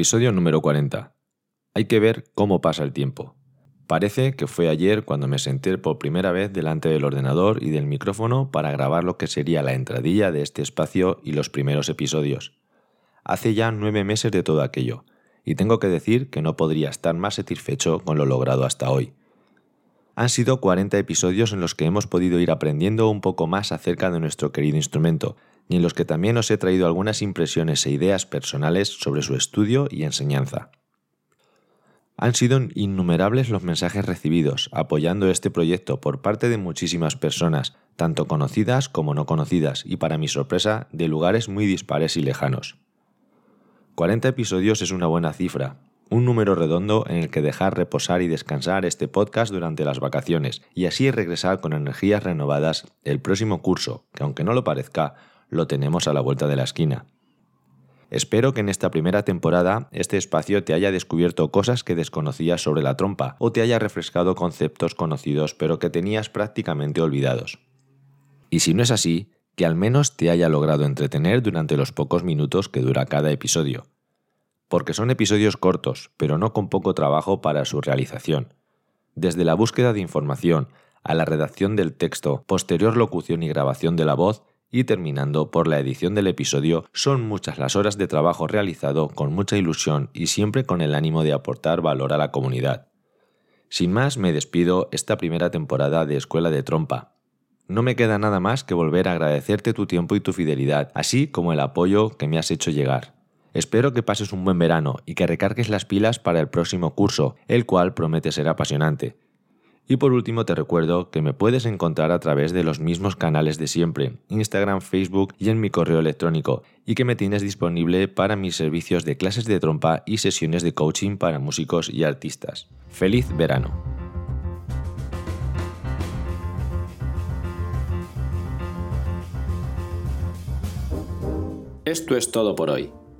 Episodio número 40. Hay que ver cómo pasa el tiempo. Parece que fue ayer cuando me senté por primera vez delante del ordenador y del micrófono para grabar lo que sería la entradilla de este espacio y los primeros episodios. Hace ya nueve meses de todo aquello, y tengo que decir que no podría estar más satisfecho con lo logrado hasta hoy. Han sido 40 episodios en los que hemos podido ir aprendiendo un poco más acerca de nuestro querido instrumento, y en los que también os he traído algunas impresiones e ideas personales sobre su estudio y enseñanza. Han sido innumerables los mensajes recibidos apoyando este proyecto por parte de muchísimas personas, tanto conocidas como no conocidas, y para mi sorpresa, de lugares muy dispares y lejanos. 40 episodios es una buena cifra, un número redondo en el que dejar reposar y descansar este podcast durante las vacaciones, y así regresar con energías renovadas el próximo curso, que aunque no lo parezca, lo tenemos a la vuelta de la esquina. Espero que en esta primera temporada este espacio te haya descubierto cosas que desconocías sobre la trompa o te haya refrescado conceptos conocidos pero que tenías prácticamente olvidados. Y si no es así, que al menos te haya logrado entretener durante los pocos minutos que dura cada episodio. Porque son episodios cortos, pero no con poco trabajo para su realización. Desde la búsqueda de información, a la redacción del texto, posterior locución y grabación de la voz, y terminando por la edición del episodio, son muchas las horas de trabajo realizado con mucha ilusión y siempre con el ánimo de aportar valor a la comunidad. Sin más, me despido esta primera temporada de Escuela de Trompa. No me queda nada más que volver a agradecerte tu tiempo y tu fidelidad, así como el apoyo que me has hecho llegar. Espero que pases un buen verano y que recargues las pilas para el próximo curso, el cual promete ser apasionante. Y por último te recuerdo que me puedes encontrar a través de los mismos canales de siempre, Instagram, Facebook y en mi correo electrónico, y que me tienes disponible para mis servicios de clases de trompa y sesiones de coaching para músicos y artistas. ¡Feliz verano! Esto es todo por hoy.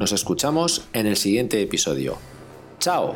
Nos escuchamos en el siguiente episodio. ¡Chao!